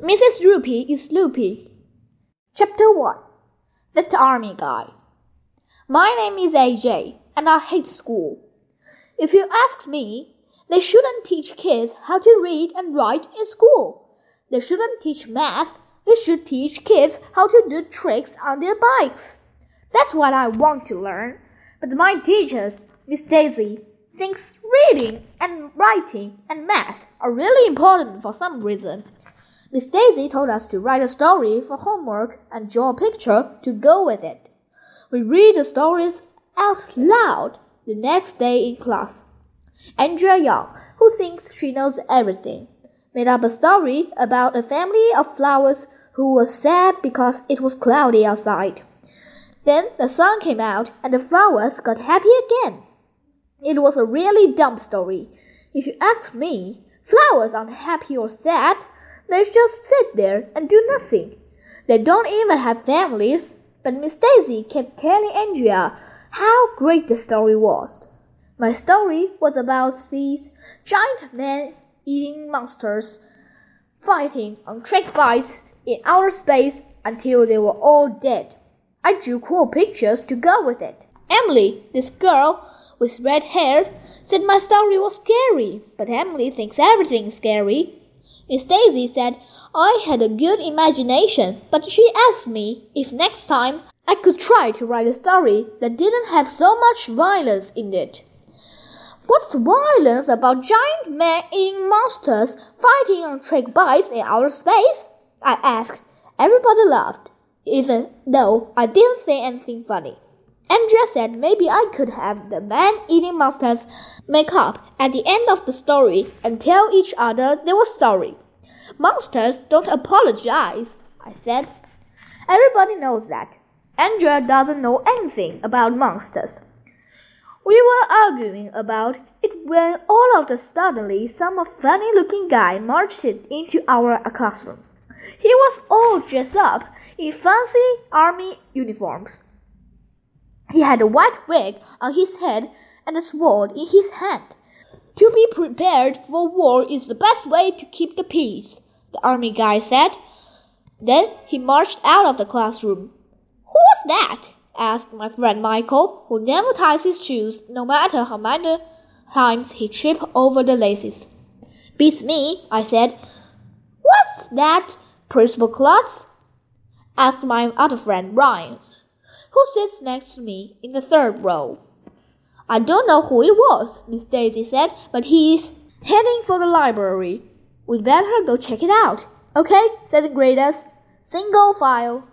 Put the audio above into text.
Mrs. Roopy is loopy. Chapter 1 The Army Guy. My name is AJ, and I hate school. If you ask me, they shouldn't teach kids how to read and write in school. They shouldn't teach math. They should teach kids how to do tricks on their bikes. That's what I want to learn. But my teachers, Miss Daisy, thinks reading and writing and math are really important for some reason. Miss Daisy told us to write a story for homework and draw a picture to go with it. We read the stories out loud the next day in class. Andrea Young, who thinks she knows everything, made up a story about a family of flowers who were sad because it was cloudy outside. Then the sun came out and the flowers got happy again. It was a really dumb story. If you ask me, flowers aren't happy or sad. They just sit there and do nothing. They don't even have families. But Miss Daisy kept telling Andrea how great the story was. My story was about these giant man eating monsters fighting on track bikes in outer space until they were all dead. I drew cool pictures to go with it. Emily, this girl with red hair, said my story was scary, but Emily thinks everything is scary. Miss Daisy said I had a good imagination, but she asked me if next time I could try to write a story that didn't have so much violence in it. What's violence about giant man-eating monsters fighting on track bikes in outer space? I asked. Everybody laughed, even though I didn't say anything funny. Andrea said maybe I could have the man-eating monsters make up at the end of the story and tell each other they were sorry. Monsters don't apologize, I said. Everybody knows that. Andrea doesn't know anything about monsters. We were arguing about it when all of a sudden some funny looking guy marched into our classroom. He was all dressed up in fancy army uniforms. He had a white wig on his head and a sword in his hand. To be prepared for war is the best way to keep the peace, the army guy said. Then he marched out of the classroom. Who was that? asked my friend Michael, who never ties his shoes, no matter how many times he trips over the laces. Beats me, I said. What's that, Principal Klutz? asked my other friend Ryan, who sits next to me in the third row. I don't know who it was, Miss Daisy said, but he's heading for the library. We'd better go check it out. Okay, said the graders. Single file.